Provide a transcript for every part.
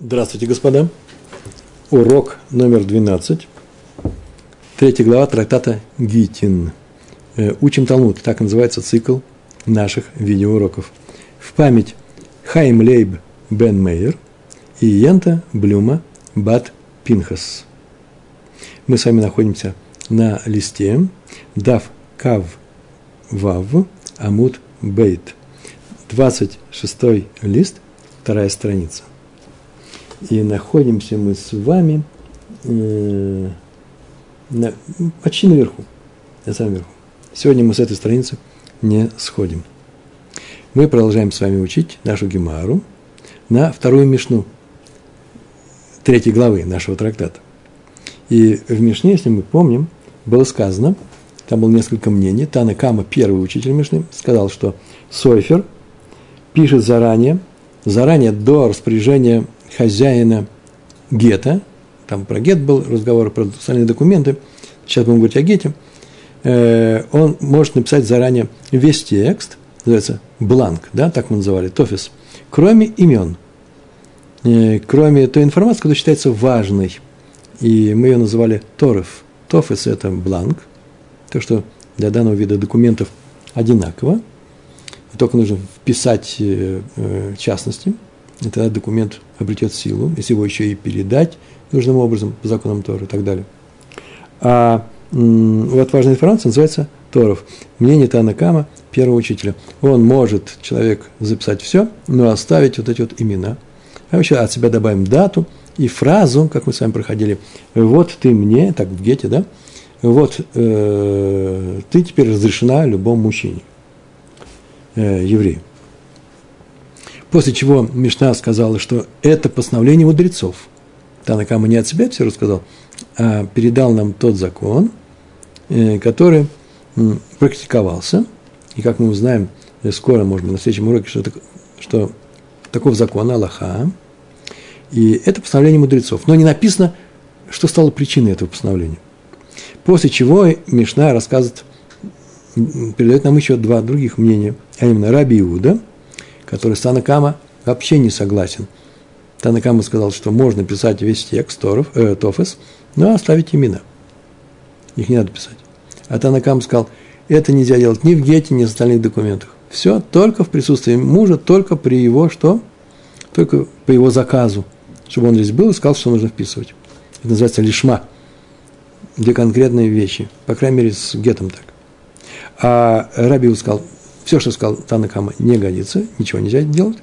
Здравствуйте, господа. Урок номер 12. Третья глава трактата Гитин. Э, учим Талмуд. Так называется цикл наших видеоуроков. В память Хайм Лейб Бен Мейер и Янта Блюма Бат Пинхас. Мы с вами находимся на листе Дав Кав Вав Амут Бейт. 26 лист, вторая страница. И находимся мы с вами э, на, почти наверху, на самом верху. Сегодня мы с этой страницы не сходим. Мы продолжаем с вами учить нашу Гемару на вторую Мишну третьей главы нашего трактата. И в Мишне, если мы помним, было сказано, там было несколько мнений, Тана Кама, первый учитель Мишны, сказал, что Сойфер пишет заранее, заранее до распоряжения хозяина гетто, там про гет был разговор, про остальные документы, сейчас будем говорить о гете, э, он может написать заранее весь текст, называется бланк, да, так мы называли, тофис, кроме имен, э, кроме той информации, которая считается важной, и мы ее называли торов. Тофис – это бланк, то, что для данного вида документов одинаково, только нужно вписать э, частности – и тогда документ обретет силу, если его еще и передать нужным образом по законам Тора и так далее. А вот важная информация называется Торов. Мнение Танакама, первого учителя. Он может, человек, записать все, но оставить вот эти вот имена. А еще от себя добавим дату и фразу, как мы с вами проходили. Вот ты мне, так в Гете, да? Вот э, ты теперь разрешена любому мужчине, э, еврею. После чего Мишна сказала, что это постановление мудрецов. Танакама не от себя все рассказал, а передал нам тот закон, э, который практиковался. И как мы узнаем э, скоро, может быть, на следующем уроке, что, что таков закон Аллаха. И это постановление мудрецов. Но не написано, что стало причиной этого постановления. После чего Мишна рассказывает, передает нам еще два других мнения, а именно Раби Иуда – который с Танакама вообще не согласен. Танакама сказал, что можно писать весь текст Торов, э, Тофес, но оставить имена. Их не надо писать. А Танакама сказал, это нельзя делать ни в Гете, ни в остальных документах. Все только в присутствии мужа, только при его что? Только по его заказу. Чтобы он здесь был и сказал, что нужно вписывать. Это называется лишма. Где конкретные вещи. По крайней мере, с Гетом так. А Рабиу сказал, все, что сказал Танакама, не годится, ничего нельзя делать,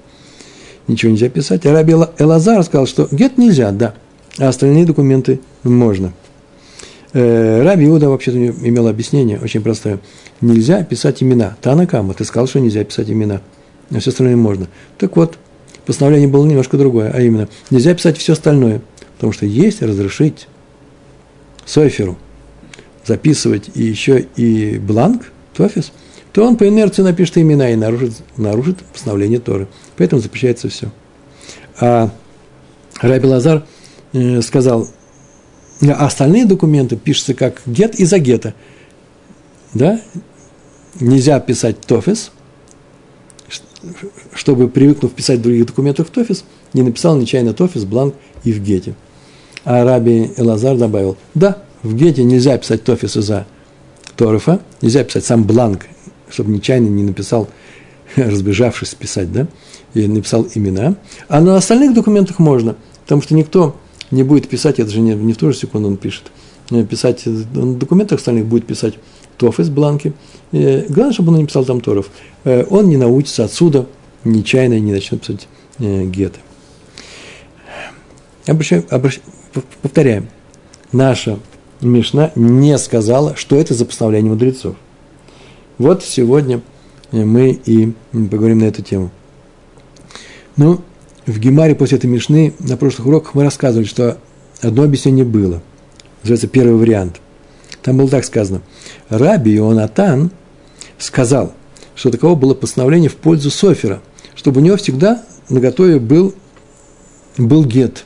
ничего нельзя писать. А Раби Элазар сказал, что гет нельзя, да, а остальные документы можно. Э, Раби Иуда вообще-то имел объяснение очень простое. Нельзя писать имена. Танакама, ты сказал, что нельзя писать имена, а все остальное можно. Так вот, постановление было немножко другое, а именно, нельзя писать все остальное, потому что есть разрешить Сойферу записывать и еще и бланк, тофис – то он по инерции напишет имена и нарушит, нарушит постановление Торы. Поэтому запрещается все. А Раби Лазар э, сказал, а остальные документы пишутся как гет из-за гета. Да? Нельзя писать тофис, чтобы, привыкнув писать в других документах тофис, не написал нечаянно тофис, бланк и в гете. А Раби Элазар добавил, да, в гете нельзя писать тофис из-за торфа, нельзя писать сам бланк чтобы нечаянно не написал, разбежавшись писать, да, и написал имена. А на остальных документах можно, потому что никто не будет писать, это же не, не в ту же секунду он пишет, э, писать, на документах остальных будет писать тоф бланки. И главное, чтобы он не писал там торов. Э, он не научится отсюда нечаянно не начнет писать э, геты. Обращаю, обращаю, повторяем, наша Мишна не сказала, что это за постановление мудрецов. Вот сегодня мы и поговорим на эту тему. Ну, в Гемаре после этой Мишны на прошлых уроках мы рассказывали, что одно объяснение было. Называется первый вариант. Там было так сказано. Раби Ионатан сказал, что таково было постановление в пользу Софера, чтобы у него всегда на готове был, был гет.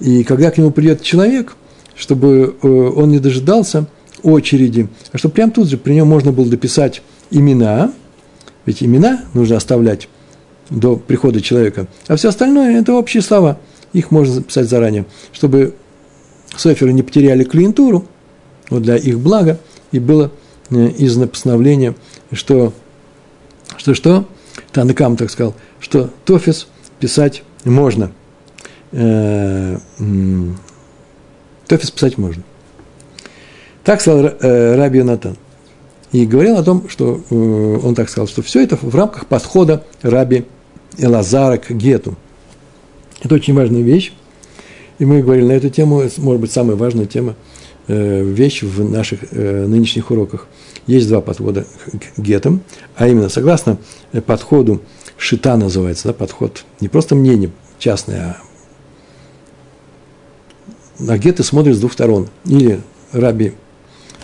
И когда к нему придет человек, чтобы э, он не дожидался – очереди, а чтобы прямо тут же при нем можно было дописать имена, ведь имена нужно оставлять до прихода человека, а все остальное – это общие слова. их можно записать заранее, чтобы соферы не потеряли клиентуру, вот для их блага, и было э, из постановления, что, что, что, Танакам так сказал, что Тофис писать можно. Э, Тофис писать можно. Так сказал э, Раби Натан. И говорил о том, что он так сказал, что все это в рамках подхода Раби Элазара к Гету. Это очень важная вещь. И мы говорили на эту тему, может быть самая важная тема, вещь в наших нынешних уроках. Есть два подхода к гетам, а именно, согласно подходу шита называется, да, подход, не просто мнение частное, а на геты смотрят с двух сторон. Или Раби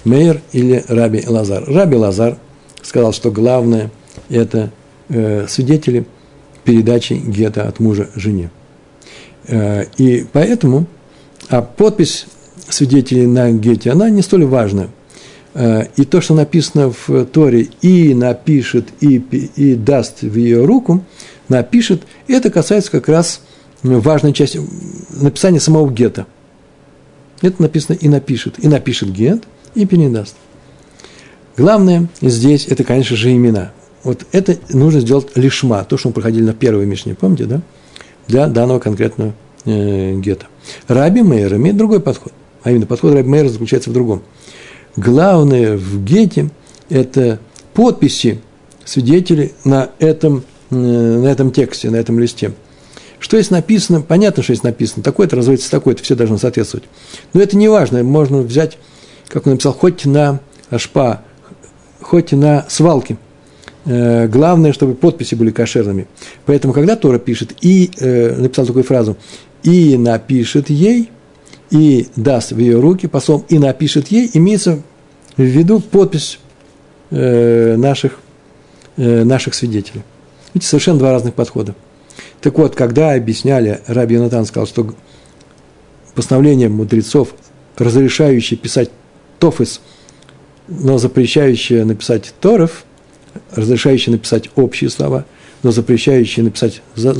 Мейер, или Раби Лазар. Раби Лазар сказал, что главное – это э, свидетели передачи гета от мужа жене. Э, и поэтому, а подпись свидетелей на гете, она не столь важна – Э, и то, что написано в Торе, и напишет, и, и даст в ее руку, напишет, это касается как раз важной части написания самого гета. Это написано и напишет. И напишет гет, и передаст. Главное здесь, это, конечно же, имена. Вот это нужно сделать лишма, то, что мы проходили на первой Мишне, помните, да? Для данного конкретного э, гета. Раби Мейер имеет другой подход. А именно, подход Раби Мейера заключается в другом – Главное в гете – это подписи свидетелей на этом, э, на этом тексте, на этом листе. Что есть написано, понятно, что есть написано, такое-то разводится такое-то, все должно соответствовать. Но это не важно, можно взять, как он написал, хоть на шпа, хоть на свалке. Э, главное, чтобы подписи были кошерными. Поэтому, когда Тора пишет, и э, написал такую фразу, и напишет ей, и даст в ее руки послом и напишет ей, имеется в виду подпись э, наших, наших свидетелей. Видите, совершенно два разных подхода. Так вот, когда объясняли, Раби Янатан сказал, что постановление мудрецов, разрешающее писать тофис, но запрещающее написать торов, разрешающее написать общие слова, но запрещающее написать за,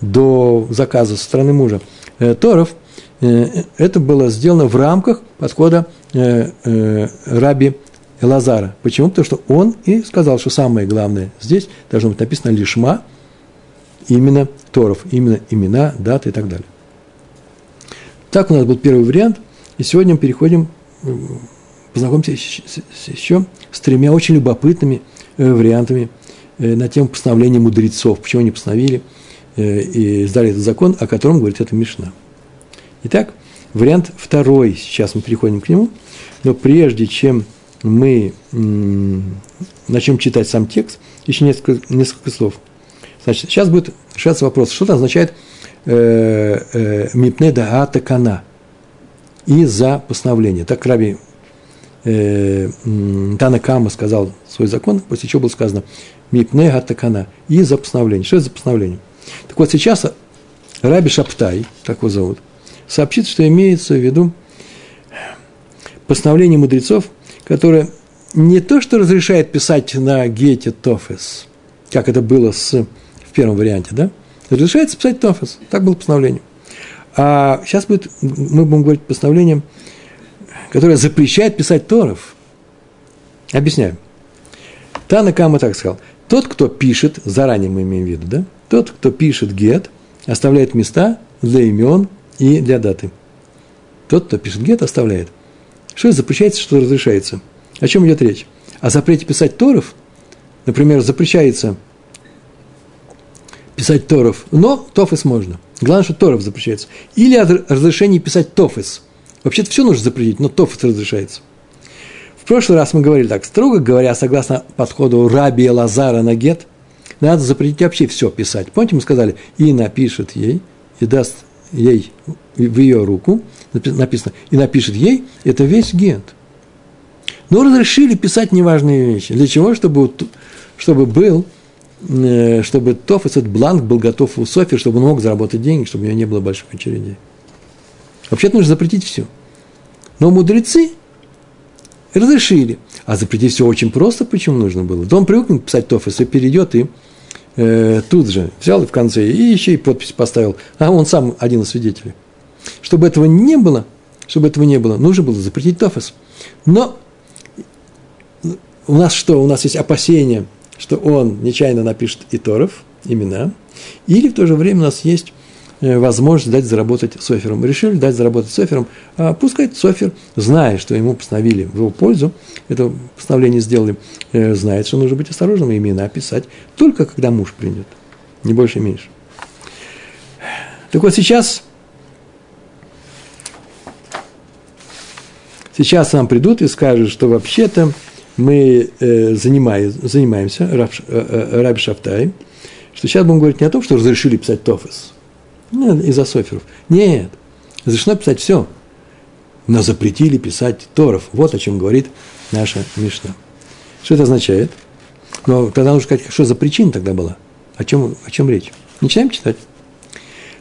до заказа со стороны мужа э, торов – Э, это было сделано в рамках подхода э, э, раби Лазара. Почему? Потому что он и сказал, что самое главное здесь должно быть написано лишма, именно Торов, именно имена, даты и так далее. Так у нас был первый вариант, и сегодня мы переходим, познакомимся еще с тремя очень любопытными вариантами на тему постановления мудрецов, почему они постановили и издали этот закон, о котором говорит эта Мишна. Итак, вариант второй, сейчас мы переходим к нему, но прежде чем мы начнем читать сам текст, еще несколько, несколько слов. Значит, сейчас будет решаться вопрос, что это означает э, э, мипне да кана и за постановление. Так Раби э, Танакама сказал свой закон, после чего было сказано мипне кана и за постановление. Что это за постановление? Так вот сейчас Раби Шаптай, так его зовут, сообщит, что имеется в виду постановление мудрецов, которое не то, что разрешает писать на гете тофес, как это было с, в первом варианте, да? Разрешается писать тофес, так было постановление. А сейчас будет, мы будем говорить постановлением, которое запрещает писать торов. Объясняю. Тана Кама так сказал. Тот, кто пишет, заранее мы имеем в виду, да? Тот, кто пишет гет, оставляет места для имен и для даты. Тот, кто пишет гет, оставляет. Что запрещается, что разрешается? О чем идет речь? О запрете писать торов? Например, запрещается писать торов, но тофис можно. Главное, что торов запрещается. Или о разрешении писать тофис. Вообще-то все нужно запретить, но тофис разрешается. В прошлый раз мы говорили так, строго говоря, согласно подходу Раби Лазара на гет, надо запретить вообще все писать. Помните, мы сказали, и напишет ей, и даст ей в ее руку, написано, и напишет ей, это весь гет. Но разрешили писать неважные вещи. Для чего? Чтобы, чтобы был, чтобы Тоф, этот бланк был готов у Софи, чтобы он мог заработать деньги, чтобы у него не было больших очередей. Вообще-то нужно запретить все. Но мудрецы разрешили. А запретить все очень просто, почему нужно было? Да он писать Тофис и перейдет и э, тут же взял и в конце, и еще и подпись поставил, а он сам один из свидетелей. Чтобы этого не было, чтобы этого не было, нужно было запретить тофес. Но у нас что? У нас есть опасение, что он нечаянно напишет и Торов, имена, или в то же время у нас есть Э, возможность дать заработать софером. Решили дать заработать софером, а пускай софер, зная, что ему постановили в его пользу, это постановление сделали, э, знает, что нужно быть осторожным и имена писать только когда муж придет, не больше, не меньше. Так вот сейчас, сейчас нам придут и скажут, что вообще-то мы э, занимаем, занимаемся, Раб, Раби Шафтай, что сейчас будем говорить не о том, что разрешили писать тофес – ну, из-за соферов. Нет, разрешено писать все. Но запретили писать Торов. Вот о чем говорит наша Мишна. Что это означает? Но тогда нужно сказать, что за причина тогда была. О чем, о чем речь? Начинаем читать.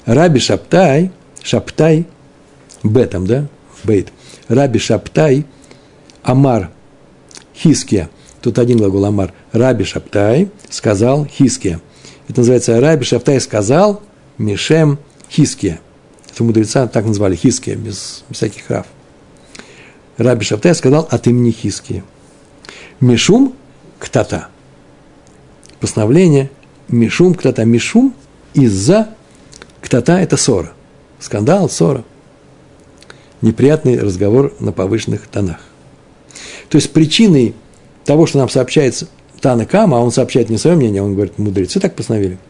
Раби Шаптай, Шаптай, Бетам, да, Бейт. Раби Шаптай, Амар, Хиския. Тут один глагол Амар. Раби Шаптай сказал Хиския. Это называется Раби Шаптай сказал – Мишем Хиския. Это мудреца так назвали Хиския, без, без всяких рав. Раби Шафтай сказал от имени Хиския. Мишум ктата. Постановление Мишум ктата. Мишум из-за ктата – это ссора. Скандал, ссора. Неприятный разговор на повышенных тонах. То есть причиной того, что нам сообщается Тана Кама, а он сообщает не свое мнение, он говорит, мудрецы так постановили –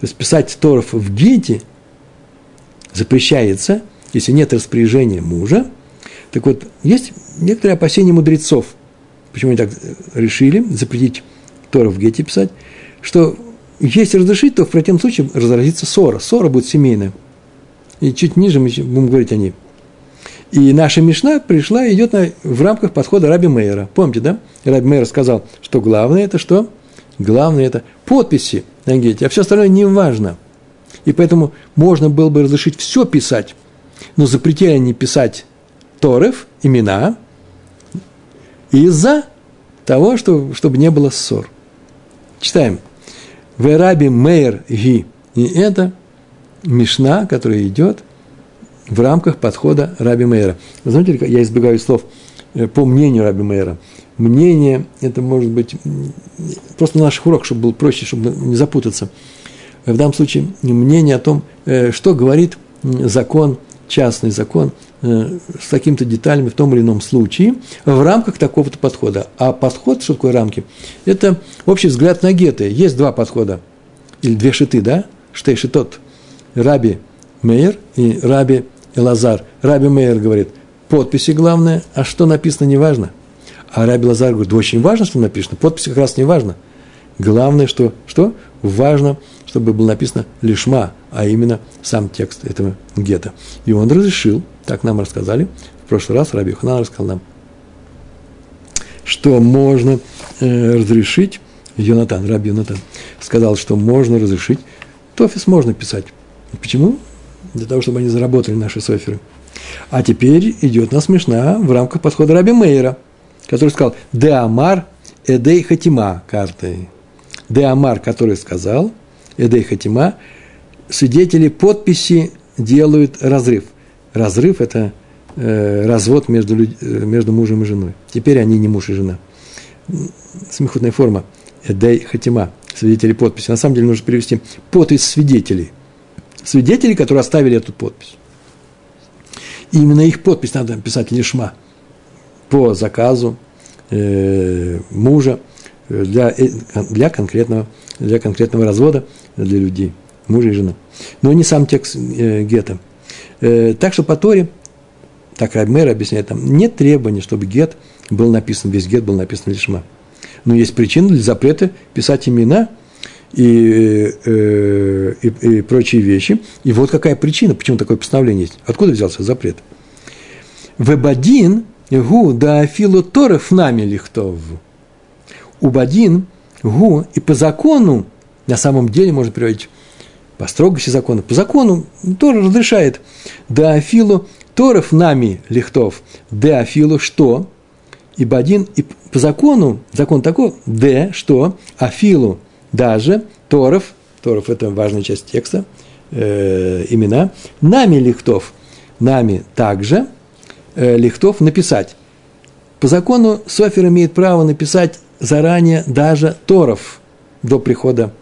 то есть писать Торов в гете запрещается, если нет распоряжения мужа. Так вот, есть некоторые опасения мудрецов, почему они так решили запретить Торов в гете писать, что если разрешить, то в противном случае разразится ссора. Ссора будет семейная. И чуть ниже мы будем говорить о ней. И наша Мишна пришла, идет на, в рамках подхода Раби Мейера. Помните, да? Раби Мейер сказал, что главное это что? Главное это подписи на гете, а все остальное не важно. И поэтому можно было бы разрешить все писать, но запретили они писать Торев, имена, из-за того, что, чтобы не было ссор. Читаем. Вераби Мейер Ги. И это Мишна, которая идет в рамках подхода Раби Мейера. Вы знаете, я избегаю слов э, по мнению Раби Мейера мнение, это может быть просто на наших уроках, чтобы было проще, чтобы не запутаться. В данном случае мнение о том, э, что говорит закон, частный закон, э, с какими-то деталями в том или ином случае в рамках такого-то подхода. А подход, что такое рамки? Это общий взгляд на геты. Есть два подхода, или две шиты, да? Штей шитот. Раби Мейер и Раби Элазар. Раби Мейер говорит, подписи главное, а что написано, не важно – а Раби Лазар говорит, да очень важно, что написано. Подпись как раз не важно. Главное, что, что важно, чтобы было написано лишма, а именно сам текст этого гета. И он разрешил, так нам рассказали, в прошлый раз Раби Ханан рассказал нам, что можно э, разрешить, Йонатан, Раби Йонатан, сказал, что можно разрешить, тофис можно писать. Почему? Для того, чтобы они заработали наши соферы. А теперь идет нас смешна в рамках подхода Раби Мейера – который сказал «Де Амар Эдей Хатима» картой. «Де Амар», который сказал «Эдей Хатима», свидетели подписи делают разрыв. Разрыв – это э, развод между, люд... Э, между мужем и женой. Теперь они не муж и жена. Смехотная форма «Эдей Хатима», свидетели подписи. На самом деле нужно перевести подпись свидетелей. Свидетели, которые оставили эту подпись. И именно их подпись надо писать лишма – по заказу э, мужа для, э, для, конкретного, для конкретного развода для людей, мужа и жены. Но не сам текст э, гетто. Э, так что по Торе, так Рабмер объясняет, там нет требования, чтобы гет был написан, весь гет был написан лишма. Но есть причина для запрета писать имена и, э, и, и прочие вещи. И вот какая причина, почему такое постановление есть. Откуда взялся запрет? Вебадин – гу да афилу торов нами лихтов. Убадин гу и по закону, на самом деле можно приводить по строгости закона, по закону тоже разрешает да афилу торов нами лихтов. Да афилу что? Ибо один, и по закону, закон такой, д, что, афилу, даже, Торов, Торов – это важная часть текста, э, имена, нами лихтов, нами также э, лихтов написать. По закону Софер имеет право написать заранее даже Торов до прихода,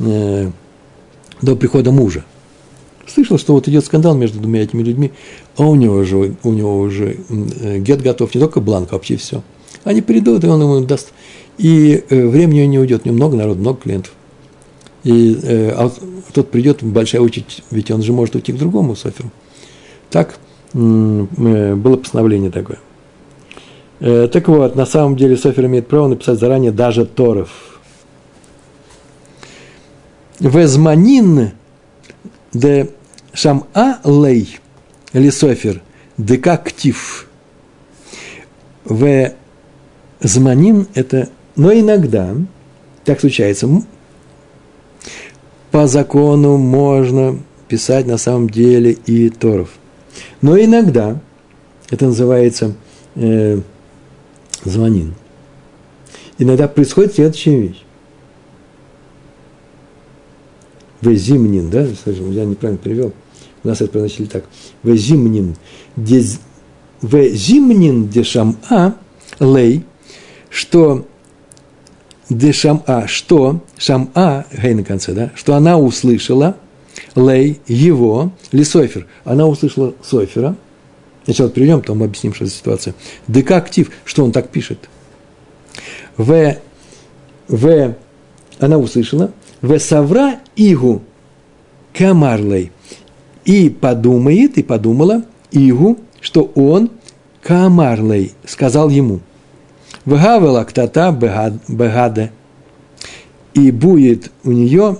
э, до прихода мужа. Слышал, что вот идет скандал между двумя этими людьми, а у него уже, у него уже э, гет готов, не только бланк, а вообще все. Они придут, и он ему даст. И э, времени не уйдет, у него много народу, много клиентов. И э, а тот придет, большая очередь, ведь он же может уйти к другому соферу. Так было постановление такое. Так вот, на самом деле софер имеет право написать заранее даже Торов. Везманин де шам-а лей или софер дека ктив. В зманин это, но иногда, так случается, по закону можно писать на самом деле и Торов. Но иногда, это называется э, звонин, иногда происходит следующая вещь. Везимнин, да, я неправильно перевел, у нас это произносили так. Везимнин, Везимнин дешам-а лей, что де шам-а, что шам-а, гей на конце, да, что она услышала, лей, его, ли Сойфер, она услышала Сойфера, Сначала перейдем, потом объясним, что за ситуация. ДК актив, что он так пишет. В, в, она услышала, в савра игу камарлей. И подумает, и подумала игу, что он камарлей, сказал ему – Вгавела ктата бегаде. И будет у нее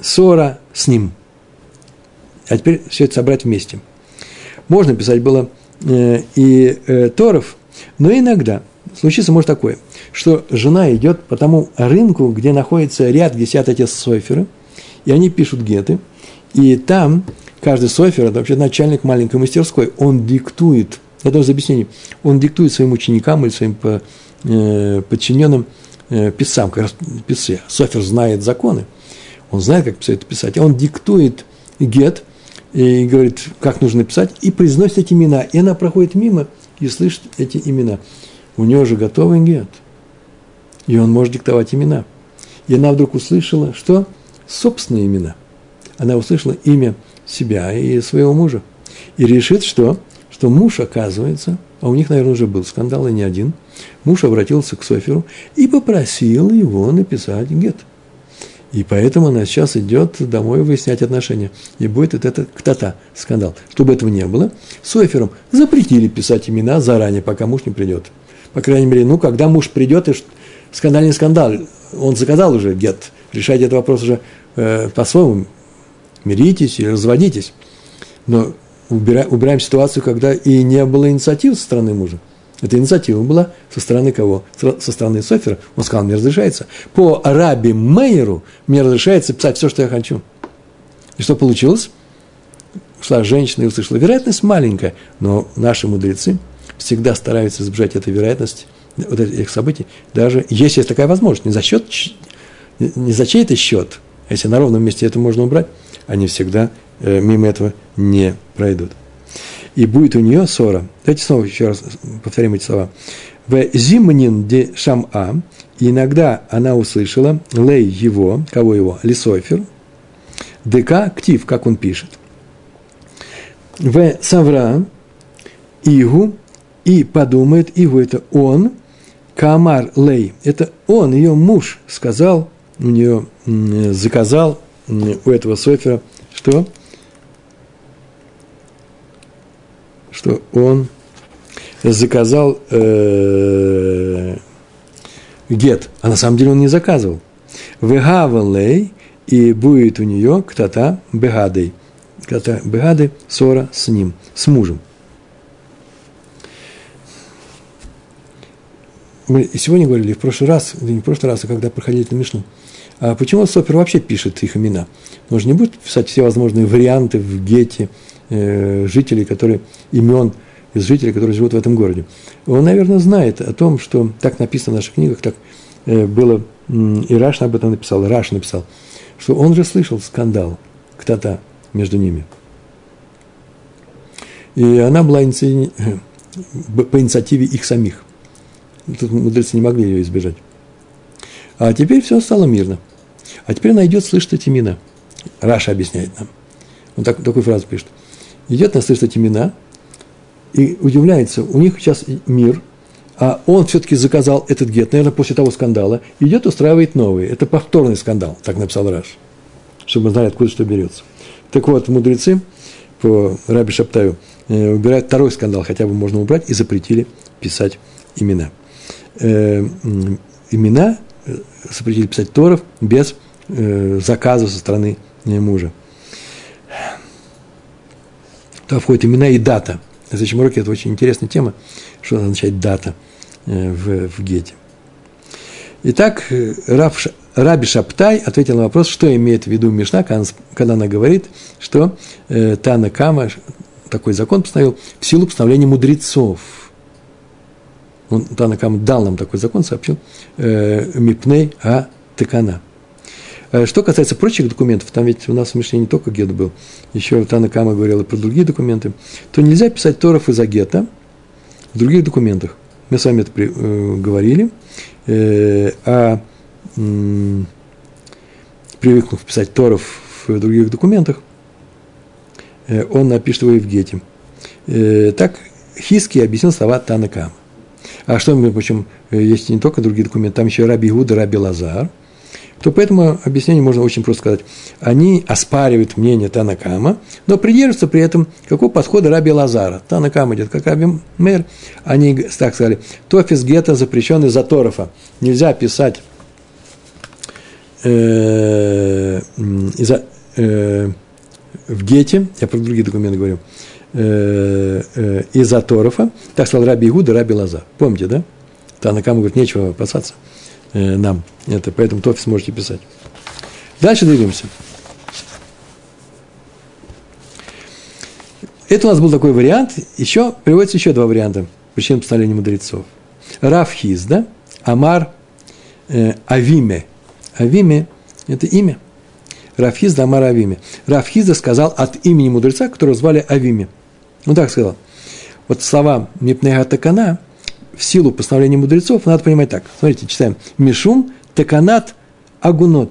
ссора с ним. А теперь все это собрать вместе. Можно писать было э, и э, Торов, но иногда случится может такое, что жена идет по тому рынку, где находится ряд, где сидят эти соферы, и они пишут геты, и там каждый софер, это вообще начальник маленькой мастерской, он диктует я должен объяснение. Он диктует своим ученикам или своим э, подчиненным э, писцам, как раз писцы. Софер знает законы, он знает, как все это писать. Он диктует гет и говорит, как нужно писать, и произносит эти имена. И она проходит мимо и слышит эти имена. У него же готовый гет. И он может диктовать имена. И она вдруг услышала, что собственные имена. Она услышала имя себя и своего мужа. И решит, что что муж, оказывается, а у них, наверное, уже был скандал, и не один, муж обратился к Соферу и попросил его написать гет. И поэтому она сейчас идет домой выяснять отношения. И будет вот этот ктата, скандал. Чтобы этого не было, Софером запретили писать имена заранее, пока муж не придет. По крайней мере, ну, когда муж придет, и скандал не скандал, он заказал уже гет, решайте этот вопрос уже э, по-своему, миритесь и разводитесь. Но убираем, убираем ситуацию, когда и не было инициативы со стороны мужа. Эта инициатива была со стороны кого? Со стороны Софера. Он сказал, мне разрешается. По Раби Мейеру мне разрешается писать все, что я хочу. И что получилось? Шла женщина и услышала. Вероятность маленькая, но наши мудрецы всегда стараются избежать этой вероятности, вот этих событий, даже если есть такая возможность, не за счет, не за чей-то счет, если на ровном месте это можно убрать, они всегда Э, мимо этого не пройдут. И будет у нее ссора. Давайте снова еще раз повторим эти слова. В зимнин де шам-а, иногда она услышала, лей его, кого его, лисофер, ДК ктив, как он пишет. В савра, игу, и подумает, игу это он, камар лей, это он, ее муж, сказал, у нее заказал у этого софера, что? что он заказал э, гет, а на самом деле он не заказывал. Вегавалей, и будет у нее ктата бегадой. Ктата бегады, ссора с ним, с мужем. Мы сегодня говорили, в прошлый раз, не в прошлый раз, а когда проходили эту Мишну, а почему Сопер вообще пишет их имена? Он же не будет писать все возможные варианты в гете, Э, жителей, которые, имен из жителей, которые живут в этом городе. Он, наверное, знает о том, что так написано в наших книгах, так э, было и Раш об этом написал, Раш написал, что он же слышал скандал, кто-то между ними. И она была иници... по инициативе их самих. Тут мудрецы не могли ее избежать. А теперь все стало мирно. А теперь она идет слышать эти имена. Раша объясняет нам. Он так, такую фразу пишет. Идет, она слышит эти имена и удивляется, у них сейчас мир, а он все-таки заказал этот гет, наверное, после того скандала, идет, устраивает новый. Это повторный скандал, так написал Раш, чтобы мы знали, откуда что берется. Так вот, мудрецы по Раби Шаптаю э, убирают второй скандал, хотя бы можно убрать, и запретили писать имена. Э, имена запретили писать Торов без э, заказа со стороны э, мужа. Туда входят имена и дата. На следующем уроке это очень интересная тема, что означает дата э, в, в Гете. Итак, э, Рав, Раби Шаптай ответил на вопрос, что имеет в виду Мишна, когда она говорит, что э, Тана Кама такой закон постановил в силу постановления мудрецов. Он, Тана Кама дал нам такой закон, сообщил э, Мипней А Текана – Э, что касается прочих документов, там ведь у нас в Мишне не только гет был, еще Тана Кама говорила про другие документы, то нельзя писать Торов из-за гета в других документах. Мы с вами это при, э, говорили. Э, а э, привыкнув писать Торов в других документах, э, он напишет его и в гете. Э, так Хиски объяснил слова Тана Кама. А что, мы прочим, э, есть не только другие документы, там еще Раби Иуда, Раби Лазар – то по этому объяснению можно очень просто сказать. Они оспаривают мнение Танакама, но придерживаются при этом какого подхода Раби Лазара. Танакам идет как Раби Мэр. Они так сказали, тофис гетто запрещенный за Торфа. Нельзя писать э, э, в гете, я про другие документы говорю, из-за Торфа, так сказал Раби Игуда, Раби Лазар. Помните, да? Танакам говорит, нечего опасаться э, нам. Это, поэтому тофис можете писать. Дальше двигаемся. Это у нас был такой вариант. Еще приводится еще два варианта причин постановления мудрецов. Рафхиз, да? Амар э, Авиме. Авиме – это имя. Рафхизда Амар Авиме. Рафхизда сказал от имени мудреца, которого звали Авиме. Он так сказал. Вот слова Мипнега Такана в силу постановления мудрецов, надо понимать так. Смотрите, читаем. Мишум теканат агунот.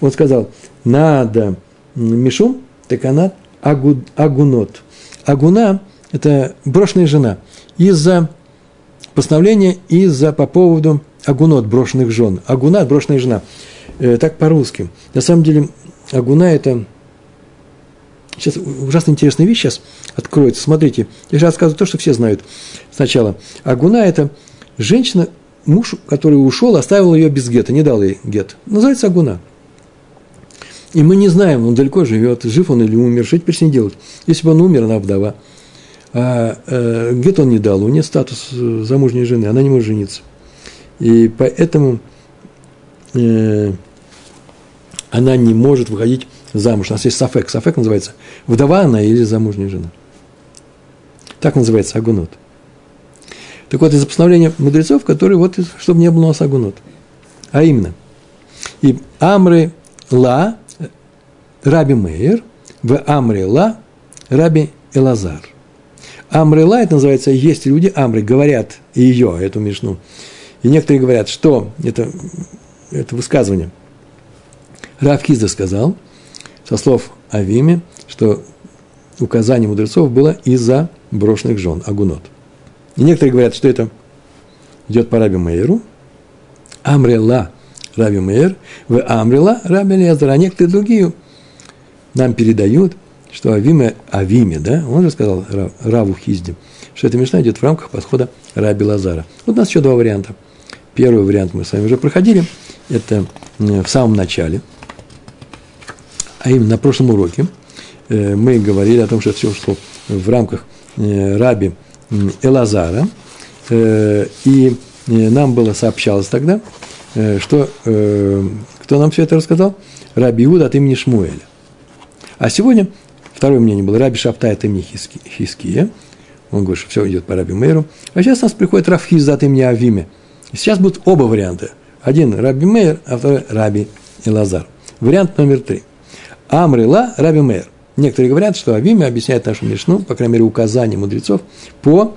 Он сказал, надо мишум теканат агунот. Агуна – это брошенная жена. Из-за постановления, из-за по поводу агунот, брошенных жен. Агуна – брошенная жена. Э, так по-русски. На самом деле, агуна – это Сейчас ужасно интересная вещь сейчас откроется. Смотрите, я сейчас рассказываю то, что все знают сначала. Агуна – это женщина, муж, который ушел, оставил ее без гета, не дал ей гет. Называется агуна. И мы не знаем, он далеко живет, жив он или умер, что теперь с ней делать? Если бы он умер, она вдова. А э, гет он не дал, у нее статус э, замужней жены, она не может жениться. И поэтому э, она не может выходить замуж. У нас есть сафек. Сафек называется вдова она или замужняя жена. Так называется агунот. Так вот, из-за постановления мудрецов, которые вот, чтобы не было у нас агунот. А именно, и Амры Ла, Раби Мейер, в Амре Ла, Раби Элазар. Амры Ла, это называется, есть люди, Амры, говорят ее, эту Мишну. И некоторые говорят, что это, это высказывание. Рав Кизда сказал – со слов Авиме, что указание мудрецов было из-за брошенных жен, агунот. И некоторые говорят, что это идет по Раби Мейеру, Амрела Раби Мейер, в Амрела Раби Лезер, а некоторые другие нам передают, что Авиме, Авиме, да, он же сказал Раву Хизди, что эта мечта идет в рамках подхода Раби Лазара. Вот у нас еще два варианта. Первый вариант мы с вами уже проходили, это в самом начале – а именно на прошлом уроке э, мы говорили о том, что все шло в рамках э, раби Элазара, э, и нам было сообщалось тогда, что кто нам все это рассказал? Раби Иуда от имени Шмуэля. А сегодня второе мнение было Раби Шаптай от имени Хиския. Он говорит, что все идет по Раби Мейру. А сейчас у нас приходит Рафхиза от имени Авиме. сейчас будут оба варианта. Один Раби Мейер, а второй Раби Илазар. Вариант номер три. Амрила Раби Мейер. Некоторые говорят, что Авиме объясняет нашу Мишну, по крайней мере, указания мудрецов, по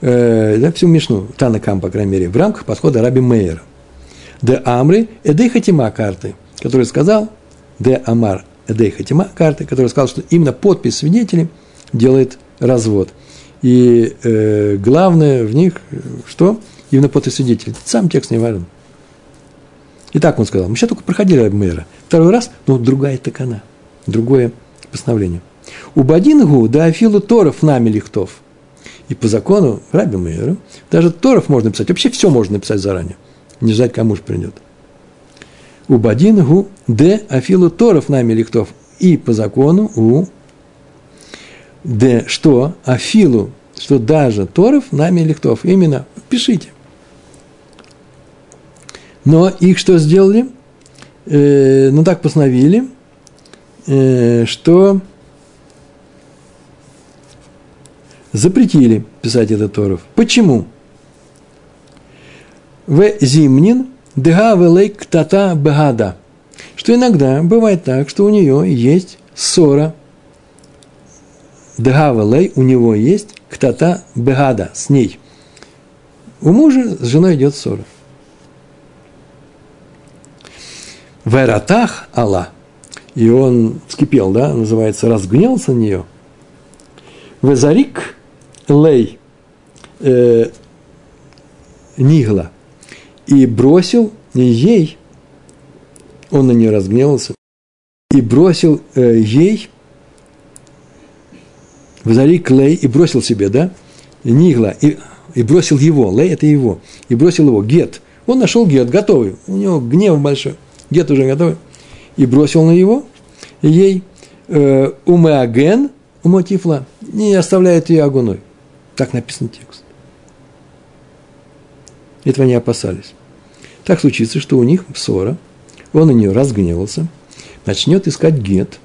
э, да, всю Мишну, Танакам, по крайней мере, в рамках подхода Раби Мейера. Де Амри Эдей Хатима карты, который сказал, Де Амар Эдей Хатима карты, который сказал, что именно подпись свидетелей делает развод. И э, главное в них, что? Именно подпись свидетелей. Сам текст не важен. И так он сказал. Мы сейчас только проходили Раби Мейера. Второй раз, но другая такана, другое постановление. У Бадингу да Афилу Торов нами лихтов. И по закону Раби Мейера даже Торов можно писать. Вообще все можно написать заранее. Не ждать, кому же придет. У Бадингу де Афилу Торов нами лихтов. И по закону у де что? Афилу, что даже Торов нами лихтов. Именно пишите. Но их что сделали? Э, ну так постановили – Э, что запретили писать этот Торов. Почему? В зимнин дгавелейк тата бгада. Что иногда бывает так, что у нее есть ссора. Дгавелей у него есть ктата бгада с ней. У мужа с женой идет ссора. В эратах Аллах и он вскипел, да, называется, разгнелся на нее. Везарик лей э, нигла. И бросил ей, он на нее разгневался, и бросил э, ей Вазарик лей и бросил себе, да, нигла, и, и бросил его, лей это его, и бросил его, гет. Он нашел гет, готовый, у него гнев большой, гет уже готовый. И бросил на его, ей э, умеаген, умотифла, не оставляет ее огуной. Так написан текст. Этого не опасались. Так случится, что у них ссора, он на нее разгневался, начнет искать гет,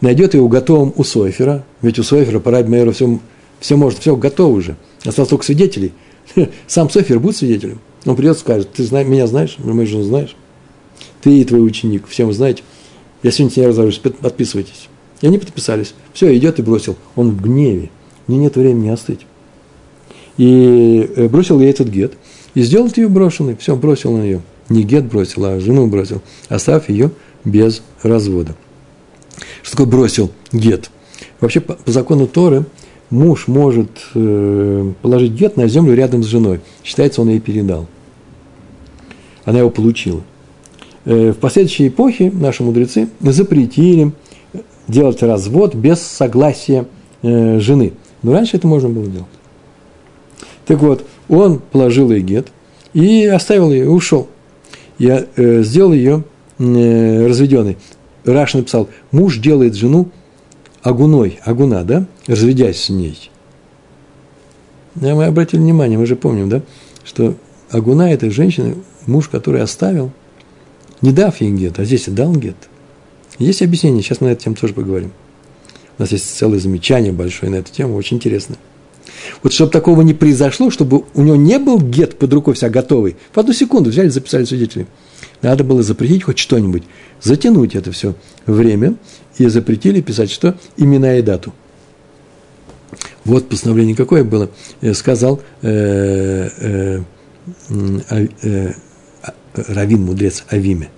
найдет его готовым у Сойфера, ведь у Сойфера по Рабмейеру все, все может, все готово уже, осталось только свидетелей. Сам Сойфер будет свидетелем. Он придет и скажет, ты знаешь, меня знаешь, мою жену знаешь ты и твой ученик, все вы знаете, я сегодня тебя разорвусь, подписывайтесь. И они подписались. Все, идет и бросил. Он в гневе. Мне нет времени остыть. И э, бросил ей этот гет. И сделал ее брошенной. Все, бросил на нее. Не гет бросил, а жену бросил. Оставив ее без развода. Что такое бросил гет? Вообще, по, по закону Торы, муж может э, положить гет на землю рядом с женой. Считается, он ей передал. Она его получила. Э, в последующей эпохе наши мудрецы запретили делать развод без согласия э, жены. Но раньше это можно было делать. Так вот, он положил ей гет и оставил ее, ушел. Я э, сделал ее э, разведенной. Раш написал, муж делает жену агуной, агуна, да, разведясь с ней. Да, мы обратили внимание, мы же помним, да, что агуна – это женщина, муж, который оставил – не дав ей гет, а здесь дал гет. Есть объяснение, сейчас мы на эту тему тоже поговорим. У нас есть целое замечание большое на эту тему, очень интересно. Вот чтобы такого не произошло, чтобы у него не был гет под рукой вся готовый, в одну секунду взяли, записали свидетелей. Надо было запретить хоть что-нибудь, затянуть это все время, и запретили писать что? Имена и дату. Вот постановление какое было, э, сказал э, э, э, э раввин, мудрец Авиме.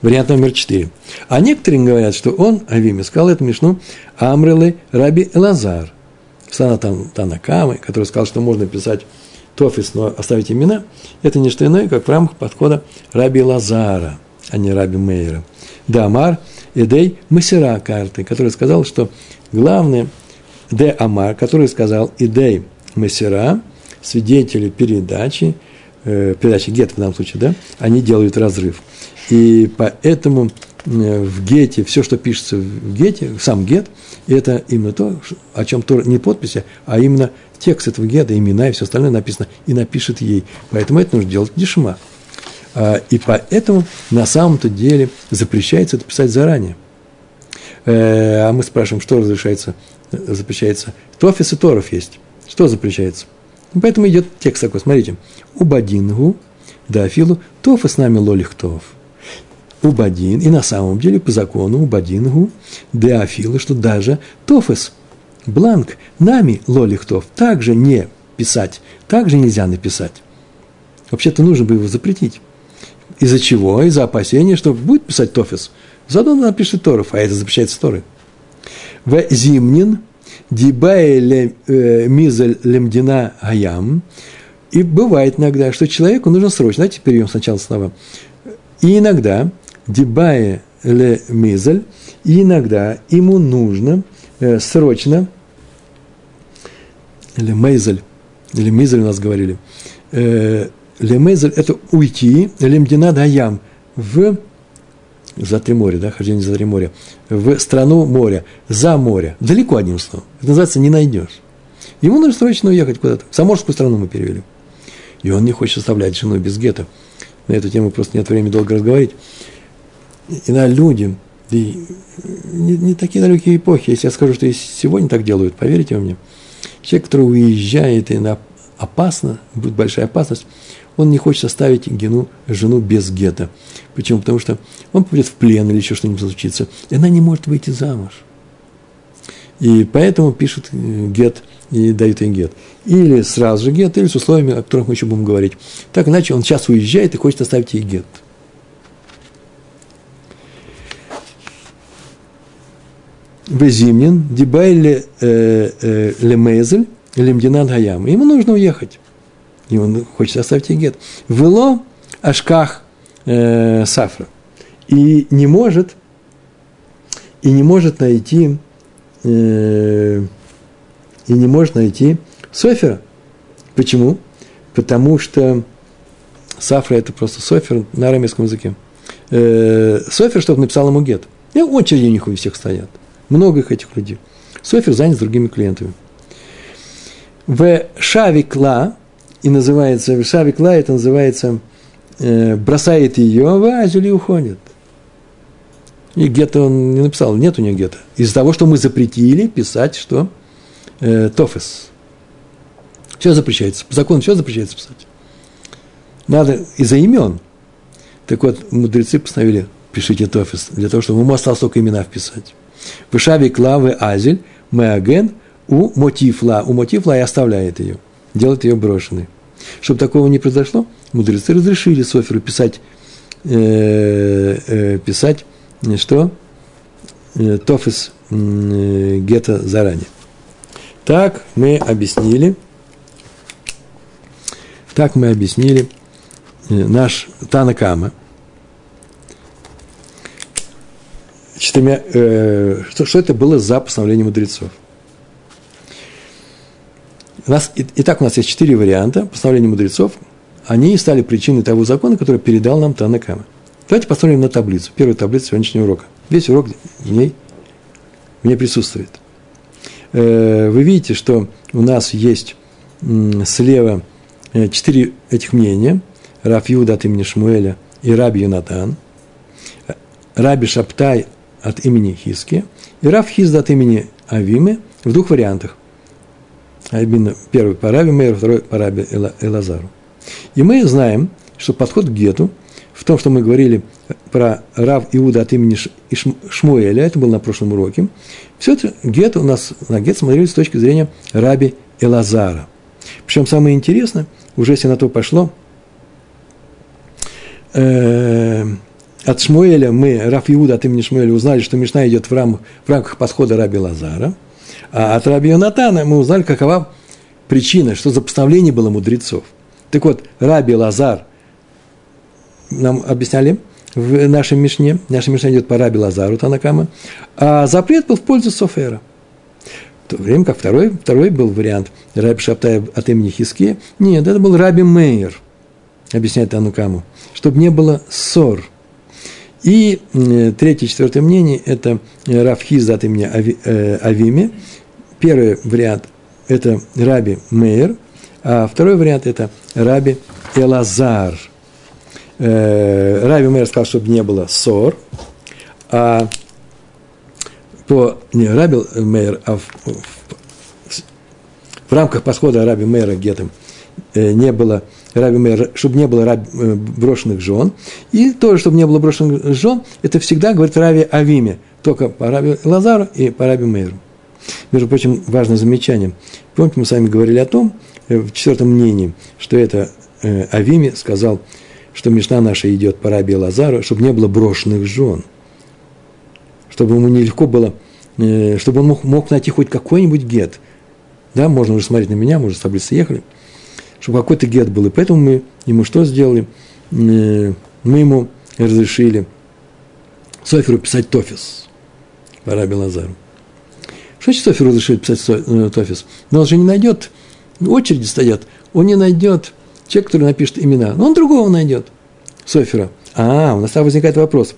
Вариант номер четыре. А некоторые говорят, что он, Авиме, сказал эту мишну Амрелы Раби Элазар, сана Танакамы, который сказал, что можно писать Тофис, но оставить имена, это не что иное, как в рамках подхода Раби Лазара, а не Раби Мейера. Дамар Эдей Масера карты, который сказал, что главное Де Амар, который сказал Идей Масера, свидетели передачи, э, передачи гет в данном случае, да, они делают разрыв. И поэтому э, в гете, все, что пишется в гете, сам гет, это именно то, о чем Тора не подписи, а именно текст этого гета, имена и все остальное написано, и напишет ей. Поэтому это нужно делать дешма. А, и поэтому на самом-то деле запрещается это писать заранее. Э, а мы спрашиваем, что разрешается, запрещается. Тофис и Торов есть. Что запрещается? Поэтому идет текст такой, смотрите. Убадингу, Дафилу, тоф и с нами лолихтов. Убадин, и на самом деле по закону Убадингу, Деофила, что даже тофес, бланк, нами лолихтов, также не писать, также нельзя написать. Вообще-то нужно бы его запретить. Из-за чего? Из-за опасения, что будет писать тофес. Заодно напишет Торов, а это запрещается Торы. В зимнин дибае э, мизель лемдина гаям. И бывает иногда, что человеку нужно срочно. Давайте перейдем сначала слова. И иногда дибае ле мизель, и иногда ему нужно э, срочно, или мейзель, или мизель у нас говорили, э, лемезель – это уйти, лемдина даям, в за три моря, да, хождение за три моря, в страну моря, за море, далеко одним словом. Это называется «не найдешь». Ему нужно срочно уехать куда-то. В Саморскую страну мы перевели. И он не хочет оставлять жену без гетто. На эту тему просто нет времени долго разговаривать. И на люди, да и не, не такие далекие эпохи, если я скажу, что и сегодня так делают, поверите мне, человек, который уезжает, и на опасно, будет большая опасность, он не хочет оставить гену, жену без гетто. Почему? Потому что он попадет в плен или еще что-нибудь случится, и она не может выйти замуж. И поэтому пишут э, гет и дают ей гет. Или сразу же гет, или с условиями, о которых мы еще будем говорить. Так иначе он сейчас уезжает и хочет оставить ей гет. Везимнин, Дибайле э, э, Лемезель, Лемдинан Гаям. Ему нужно уехать. И он хочет оставить ей гет. Вело Ашках э, Сафра. И не может, и не может найти, и не может найти Софера. Почему? Потому что Сафра – это просто Софер на арамейском языке. Э, Софер, чтобы написал ему гет. И очереди у них у всех стоят. Много их этих людей. Софер занят с другими клиентами. В Шавикла, и называется, в Шавикла это называется, э, бросает ее в Азель и уходит. И гетто он не написал, нет у него гетто. Из-за того, что мы запретили писать, что э, тофес. Все запрещается. По закону все запрещается писать. Надо из-за имен. Так вот, мудрецы постановили, пишите тофес, для того, чтобы ему осталось только имена вписать. Вышави клавы азель, меаген, у мотифла. У мотифла и оставляет ее, делает ее брошенной. Чтобы такого не произошло, мудрецы разрешили Соферу писать, э, э, писать что? Э, тофис э, гетто заранее. Так мы объяснили, так мы объяснили э, наш Танакама – четырьмя, э, что, что это было за постановление мудрецов. У нас, и, итак, у нас есть четыре варианта постановления мудрецов. Они стали причиной того закона, который передал нам Танакама. Давайте посмотрим на таблицу. Первая таблица сегодняшнего урока. Весь урок в ней, в ней присутствует. Э, вы видите, что у нас есть слева э, четыре этих мнения. Раф Юда от имени Шмуэля и Раби Юнатан. Раби Шаптай от имени Хиски и Раф Хизда от имени Авимы в двух вариантах. А именно первый по Раби Мейру, второй по Раби Элазару. И мы знаем, что подход к Гету в том, что мы говорили про Рав Иуда от имени Шмуэля, это было на прошлом уроке, все это Гет у нас на Гет смотрели с точки зрения Раби Элазара. Причем самое интересное, уже если на то пошло, э, от Шмуэля мы, Раф Иуда от имени Шмуэля, узнали, что Мишна идет в, рам, в рамках подхода Раби Лазара, а от Раби Йонатана мы узнали, какова причина, что за постановление было мудрецов. Так вот, Раби Лазар нам объясняли в нашей Мишне, наша Мишна идет по Раби Лазару Танакама, а запрет был в пользу Софера. В то время как второй, второй был вариант Раби Шаптая от имени Хиски. Нет, это был Раби Мейер, объясняет Танукаму, чтобы не было ссор – и третье, четвертое мнение – это Рафхиз от имени Ави, э, Авиме. Первый вариант – это Раби Мейер, а второй вариант – это Раби Элазар. Э, Раби Мейер сказал, чтобы не было ссор, а по не Раби Мейер, а в, в, в рамках подхода Раби Мейера Гетом э, не было Раби Мейр, чтобы не было раб, э, брошенных жен. И тоже, чтобы не было брошенных жен, это всегда говорит Рави Авиме, только по Раби Лазару и по Раби Мейру. Между прочим, важное замечание. Помните, мы с вами говорили о том, э, в четвертом мнении, что это э, Авиме сказал, что Мишна наша идет по Раби Лазару, чтобы не было брошенных жен. Чтобы ему нелегко было, э, чтобы он мог, мог найти хоть какой-нибудь гет. Да, можно уже смотреть на меня, уже с таблицы ехали – чтобы какой-то гет был. И поэтому мы ему что сделали? Мы ему разрешили Соферу писать тофис по Раби Лазару. Что значит Соферу разрешили писать э, тофис? Но он же не найдет, очереди стоят, он не найдет человек, который напишет имена, но он другого найдет, Софера. А, у нас там возникает вопрос.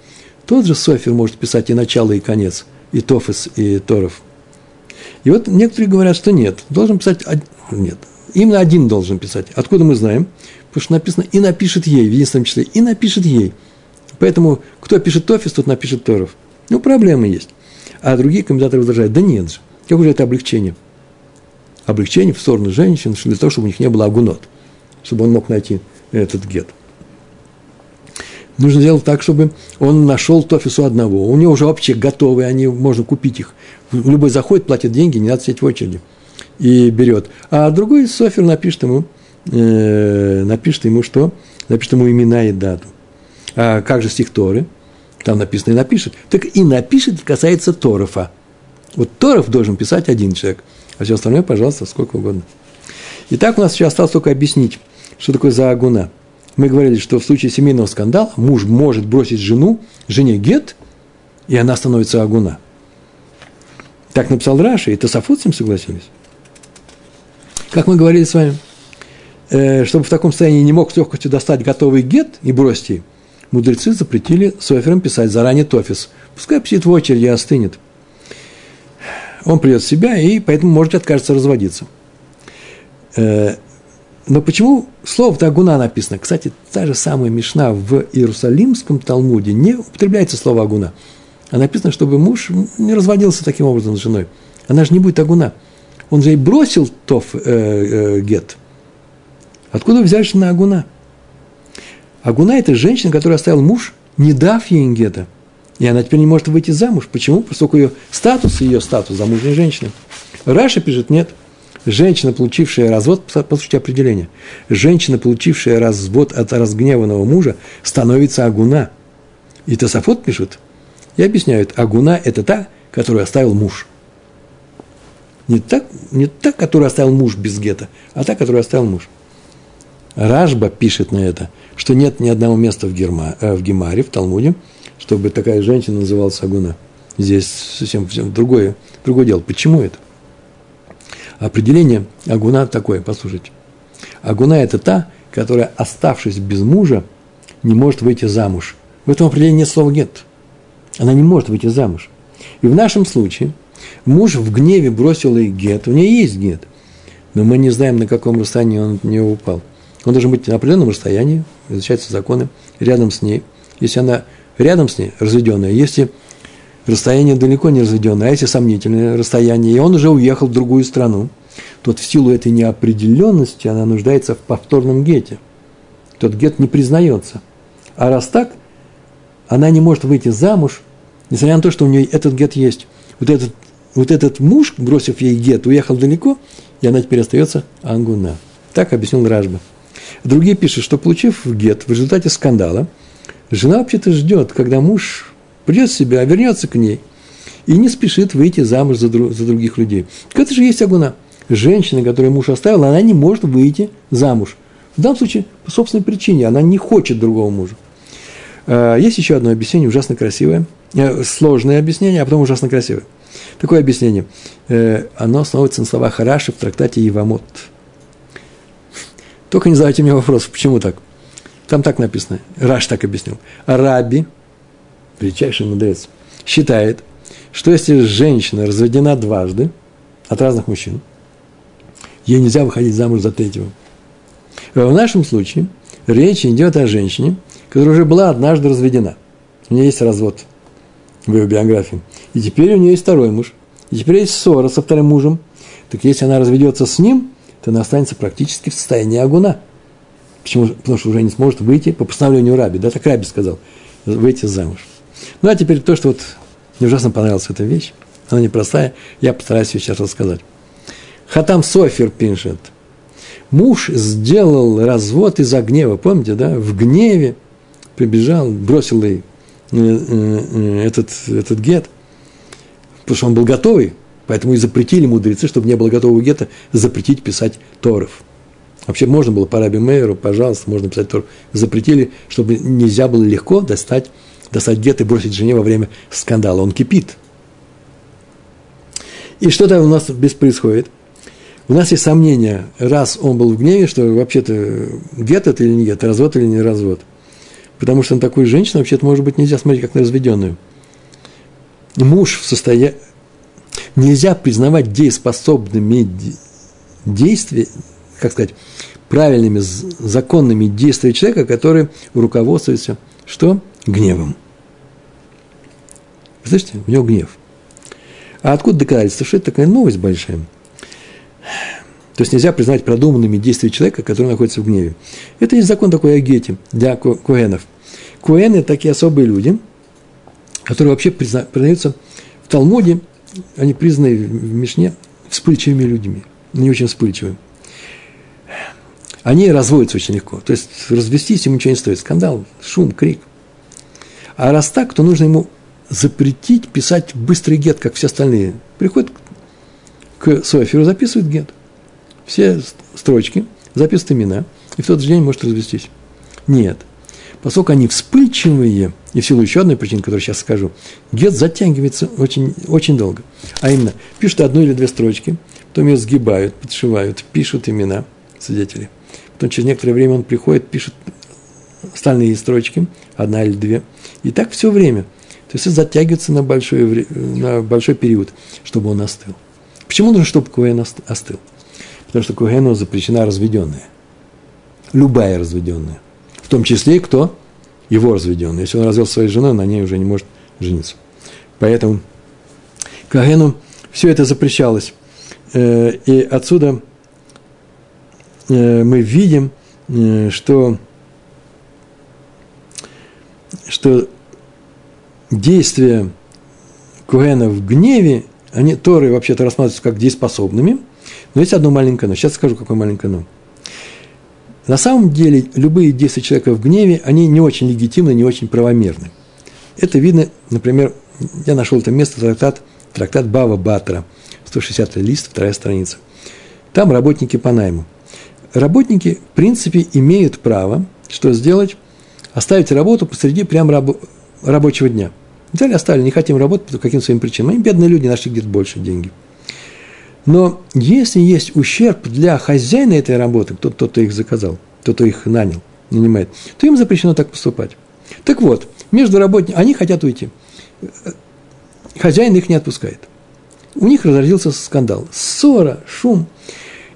Тот же Софер может писать и начало, и конец, и тофис, и торов. И вот некоторые говорят, что нет, должен писать, нет, Именно один должен писать. Откуда мы знаем? Потому что написано «и напишет ей», в единственном числе, «и напишет ей». Поэтому кто пишет Тофис, тот напишет Торов. Ну, проблемы есть. А другие комментаторы возражают, да нет же, какое же это облегчение? Облегчение в сторону женщин, для того, чтобы у них не было агунот, чтобы он мог найти этот гет. Нужно сделать так, чтобы он нашел Тофису одного. У него уже вообще готовые, они, можно купить их. Любой заходит, платит деньги, не надо сидеть в очереди и берет. А другой софер напишет ему, э, напишет ему что? Напишет ему имена и дату. А как же стих Торы? Там написано и напишет. Так и напишет касается Торова. Вот Торов должен писать один человек, а все остальное, пожалуйста, сколько угодно. Итак, у нас еще осталось только объяснить, что такое заагуна. Мы говорили, что в случае семейного скандала муж может бросить жену, жене гет, и она становится агуна. Так написал Раша, и Тософот с ним согласились. Как мы говорили с вами, э, чтобы в таком состоянии не мог с легкостью достать готовый гет и бросить его, мудрецы запретили соферам писать заранее тофис. Пускай псит в очереди остынет. Он придет в себя и поэтому может откажется разводиться. Э, но почему слово-то агуна написано? Кстати, та же самая Мишна в Иерусалимском Талмуде не употребляется слово агуна. А написано, чтобы муж не разводился таким образом с женой. Она же не будет агуна. Он же и бросил Тоф э, э, Гет. Откуда взялись на Агуна? Агуна – это женщина, которая оставил муж, не дав ей Гета. И она теперь не может выйти замуж. Почему? Поскольку ее статус, ее статус замужней женщины. Раша пишет, нет. Женщина, получившая развод, послушайте определение. Женщина, получившая развод от разгневанного мужа, становится агуна. И Тософот пишет, и объясняют, агуна – это та, которую оставил муж – не так, не та, которую оставил муж без гетто, а та, которую оставил муж. Ражба пишет на это, что нет ни одного места в, Герма, э, в Гемаре, в Талмуде, чтобы такая женщина называлась Агуна. Здесь совсем, совсем другое, другое дело. Почему это? Определение Агуна такое, послушайте. Агуна – это та, которая, оставшись без мужа, не может выйти замуж. В этом определении нет слова «гет». Она не может выйти замуж. И в нашем случае – Муж в гневе бросил ей гет, у нее есть гет, но мы не знаем, на каком расстоянии он от нее упал. Он должен быть на определенном расстоянии, изучаются законы, рядом с ней. Если она рядом с ней, разведенная, если расстояние далеко не разведенное, а если сомнительное расстояние, и он уже уехал в другую страну, то в силу этой неопределенности она нуждается в повторном гете. Тот гет не признается. А раз так, она не может выйти замуж, несмотря на то, что у нее этот гет есть. Вот этот вот этот муж, бросив ей гет, уехал далеко, и она теперь остается ангуна. Так объяснил Ражба. Другие пишут, что получив гет в результате скандала, жена вообще-то ждет, когда муж придет в себя, вернется к ней и не спешит выйти замуж за, друг, за других людей. Так это же есть агуна. Женщина, которую муж оставил, она не может выйти замуж. В данном случае по собственной причине, она не хочет другого мужа. А, есть еще одно объяснение, ужасно красивое, э, сложное объяснение, а потом ужасно красивое. Такое объяснение. Э, оно основывается на словах Раши в трактате Ивамот. Только не задайте мне вопрос, почему так? Там так написано, Раш так объяснил. Араби, величайший мудрец, считает, что если женщина разведена дважды от разных мужчин, ей нельзя выходить замуж за третьего. В нашем случае речь идет о женщине, которая уже была однажды разведена. У нее есть развод – в ее биографии. И теперь у нее есть второй муж. И теперь есть ссора со вторым мужем. Так если она разведется с ним, то она останется практически в состоянии агуна. Почему? Потому что уже не сможет выйти по постановлению Раби. Да, так Раби сказал, выйти замуж. Ну, а теперь то, что вот мне ужасно понравилась эта вещь. Она непростая, я постараюсь ее сейчас рассказать. Хатам Софер пишет. Муж сделал развод из-за гнева. Помните, да? В гневе прибежал, бросил ей э, э, этот, этот гет, потому что он был готовый, поэтому и запретили мудрецы, чтобы не было готового гета, запретить писать Торов. Вообще можно было по Раби Мейеру, пожалуйста, можно писать Торов. Запретили, чтобы нельзя было легко достать, достать гет и бросить жене во время скандала. Он кипит. И что то у нас без происходит? У нас есть сомнения, раз он был в гневе, что вообще-то гет это или не гет, развод или не развод – Потому что на такую женщину вообще-то, может быть, нельзя смотреть как на разведенную. Муж в состоянии... Нельзя признавать дееспособными действия, как сказать, правильными, законными действия человека, который руководствуется что? Гневом. Слышите? У него гнев. А откуда доказательство, что это такая новость большая? То есть нельзя признать продуманными действия человека, который находится в гневе. Это есть закон такой о гете для куэнов. Куэны – такие особые люди, которые вообще призна, признаются в Талмуде, они признаны в Мишне вспыльчивыми людьми, не очень вспыльчивыми. Они разводятся очень легко. То есть развестись ему ничего не стоит. Скандал, шум, крик. А раз так, то нужно ему запретить писать быстрый гет, как все остальные. Приходит к Соферу, записывает гет – все строчки, записывают имена, и в тот же день может развестись. Нет. Поскольку они вспыльчивые, и в силу еще одной причины, которую сейчас скажу, гет затягивается очень, очень долго. А именно, пишут одну или две строчки, потом ее сгибают, подшивают, пишут имена свидетелей. Потом через некоторое время он приходит, пишет остальные строчки, одна или две. И так все время. То есть это затягивается на большой, на большой период, чтобы он остыл. Почему нужно, чтобы Коэн остыл? Потому что Кугену запрещена разведенная. Любая разведенная. Том числе и кто? Его разведенная. Если он развел своей женой, на ней уже не может жениться. Поэтому Кагену все это запрещалось. Э, и отсюда э, мы видим, э, что, что действия Куэна в гневе, они Торы вообще-то рассматриваются как дееспособными – но есть одно маленькое но. Сейчас скажу, какое маленькое но. На самом деле, любые действия человека в гневе, они не очень легитимны, не очень правомерны. Это видно, например, я нашел это место, трактат, трактат Бава Батра, 160 лист, вторая страница. Там работники по найму. Работники, в принципе, имеют право, что сделать, оставить работу посреди прям раб, рабочего дня. Взяли, оставили, не хотим работать по каким-то своим причинам. Они бедные люди, нашли где-то больше деньги – но если есть ущерб для хозяина этой работы, тот, кто их заказал, тот, кто их нанял, нанимает, то им запрещено так поступать. Так вот, между работниками, они хотят уйти. Хозяин их не отпускает. У них разразился скандал. Ссора, шум.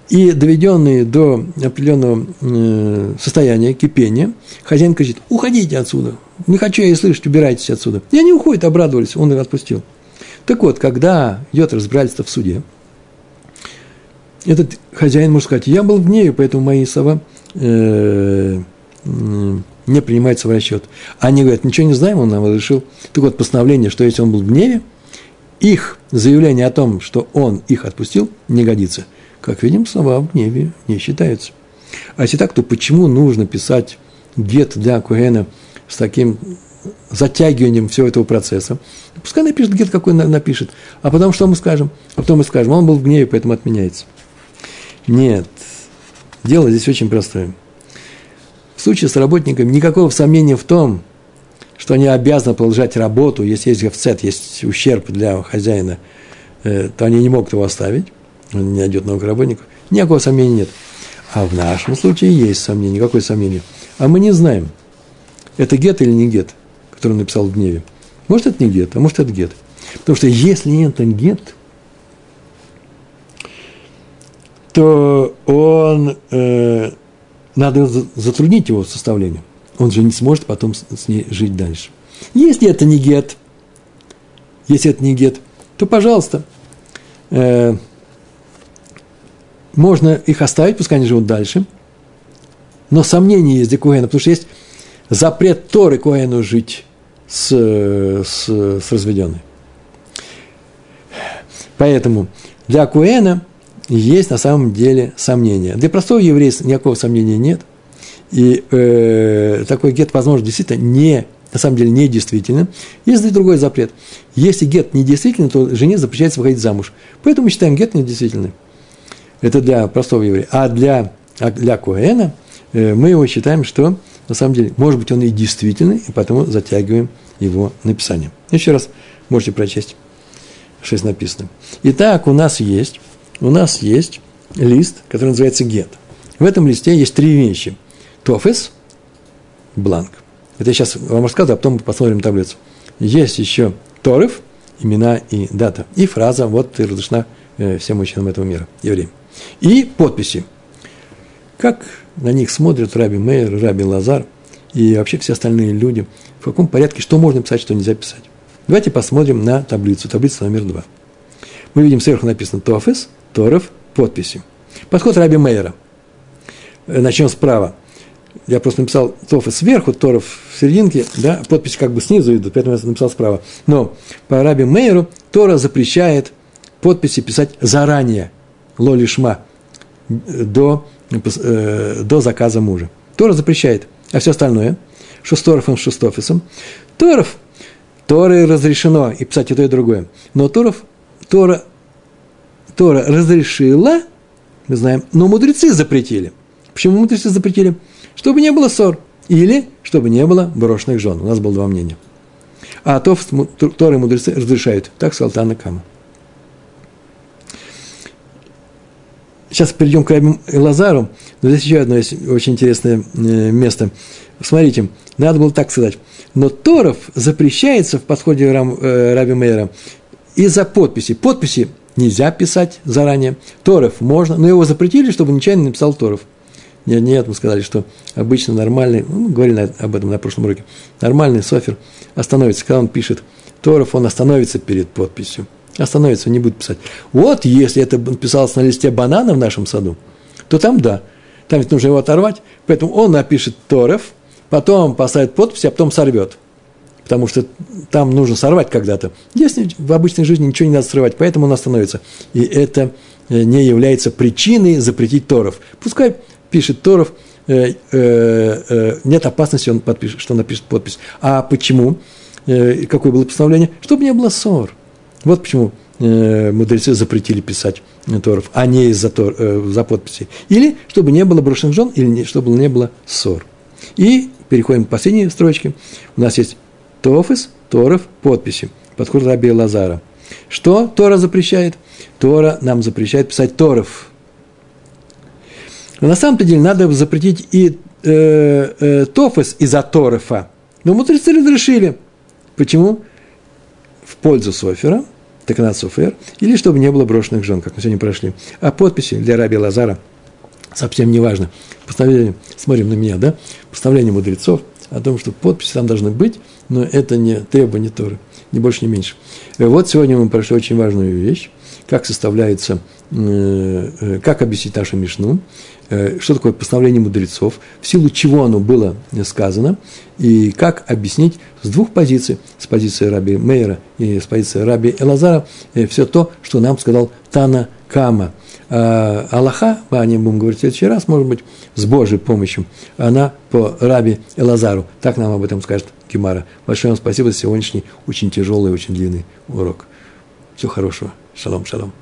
И доведенные до определенного э, состояния, кипения, хозяин кричит, уходите отсюда, не хочу я и слышать, убирайтесь отсюда. И они уходят, обрадовались, он их отпустил. Так вот, когда идет разбирательство в суде, этот хозяин может сказать, я был в гневе, поэтому мои слова э, не принимаются в расчет. Они говорят, ничего не знаем, он нам разрешил. Так вот, постановление, что если он был в гневе, их заявление о том, что он их отпустил, не годится. Как видим, слова в гневе не считаются. А если так, то почему нужно писать гет для Куэна с таким затягиванием всего этого процесса? Пускай напишет гет, какой напишет. А потом что мы скажем? А потом мы скажем, он был в гневе, поэтому отменяется. Нет. Дело здесь очень простое. В случае с работниками никакого сомнения в том, что они обязаны продолжать работу, если есть гефцет, есть ущерб для хозяина, э, то они не могут его оставить, он не найдет новых работников. Никакого сомнения нет. А в нашем случае есть сомнение, никакое сомнение. А мы не знаем, это гет или не гет, который он написал в гневе. Может, это не гет, а может, это гет. Потому что если это гет, то он, э, надо затруднить его составлением. Он же не сможет потом с, с ней жить дальше. Если это не гет, если это не гет, то, пожалуйста, э, можно их оставить, пускай они живут дальше. Но сомнения есть для Коэна, потому что есть запрет Торы Коэну жить с, с, с разведенной. Поэтому для Куэна есть на самом деле сомнения. Для простого еврея никакого сомнения нет. И э, такой гет, возможно, действительно не, на самом деле не действительно. Есть и другой запрет. Если гет не действительный, то жене запрещается выходить замуж. Поэтому мы считаем гет недействительным. Это для простого еврея. А для, а для Куэна э, мы его считаем, что на самом деле, может быть, он и действительный, и поэтому затягиваем его написание. Еще раз можете прочесть, что здесь написано. Итак, у нас есть, у нас есть лист, который называется гет. В этом листе есть три вещи. Тофес, бланк. Это я сейчас вам рассказываю, а потом мы посмотрим таблицу. Есть еще торов, имена и дата. И фраза «Вот ты разрешена э, всем мужчинам этого мира, евреям». И подписи. Как на них смотрят Раби Мейер, Раби Лазар и вообще все остальные люди, в каком порядке, что можно писать, что нельзя писать. Давайте посмотрим на таблицу, таблица номер два. Мы видим, сверху написано Тофес, Торов, подписи. Подход Раби Мейера. Э, начнем справа. Я просто написал Тофес сверху, Торов в серединке, да, подпись как бы снизу идут, поэтому я написал справа. Но по Раби Мейеру Тора запрещает подписи писать заранее, лолишма, до Э, до заказа мужа. Тора запрещает, а все остальное, что с Торфом, что с Тофисом. Торов, Торы разрешено и писать и то, и другое. Но Торов, Тора, Тора разрешила, мы знаем, но мудрецы запретили. Почему мудрецы запретили? Чтобы не было ссор. Или чтобы не было брошенных жен. У нас было два мнения. А то Торы мудрецы разрешают. Так сказал Тана Кама. Сейчас перейдем к Раби Лазару, но здесь еще одно есть очень интересное э, место. Смотрите, надо было так сказать. Но Торов запрещается в подходе э, Раби Мейера из-за подписи. Подписи нельзя писать заранее. Торов можно, но его запретили, чтобы нечаянно написал Торов. Нет, нет, мы сказали, что обычно нормальный, ну, говорили об этом на прошлом уроке, нормальный софер остановится, когда он пишет Торов, он остановится перед подписью остановится, не будет писать. Вот если это писалось на листе банана в нашем саду, то там да, там ведь нужно его оторвать, поэтому он напишет Торов, потом поставит подпись, а потом сорвет. Потому что там нужно сорвать когда-то. Если в обычной жизни ничего не надо срывать, поэтому он остановится. И это э, не является причиной запретить Торов. Пускай пишет Торов, э, э, э, нет опасности, он подпишет, что напишет подпись. А почему? Э, какое было постановление? Чтобы не было ссор. Вот почему мудрецы запретили писать Торов, а не из-за тор, за подписи. Или чтобы не было брошенных жен, или не, чтобы не было ссор. И переходим к последней строчке. У нас есть Тофис, Торов, подписи. Подход Раби Лазара. Что Тора запрещает? Тора нам запрещает писать Торов. Но на самом-то деле надо запретить и э, э, Тофис из-за Торефа. Но мудрецы разрешили. Почему? в пользу Софера, Таканат Софер, или чтобы не было брошенных жен, как мы сегодня прошли. А подписи для Раби Лазара совсем не важно. Постановление, смотрим на меня, да? Постановление мудрецов о том, что подписи там должны быть, но это не требование Торы, ни больше, ни меньше. Вот сегодня мы прошли очень важную вещь, как составляется, э, э, как объяснить нашу Мишну, Э, что такое постановление мудрецов, в силу чего оно было сказано, и как объяснить с двух позиций, с позиции раби Мейера и с позиции раби Элазара, э, все то, что нам сказал Тана Кама. А Аллаха, о нем будем говорить в следующий раз, может быть, с Божьей помощью, она по раби Элазару. Так нам об этом скажет Гемара. Большое вам спасибо за сегодняшний очень тяжелый, очень длинный урок. Всего хорошего. Шалом, шалом.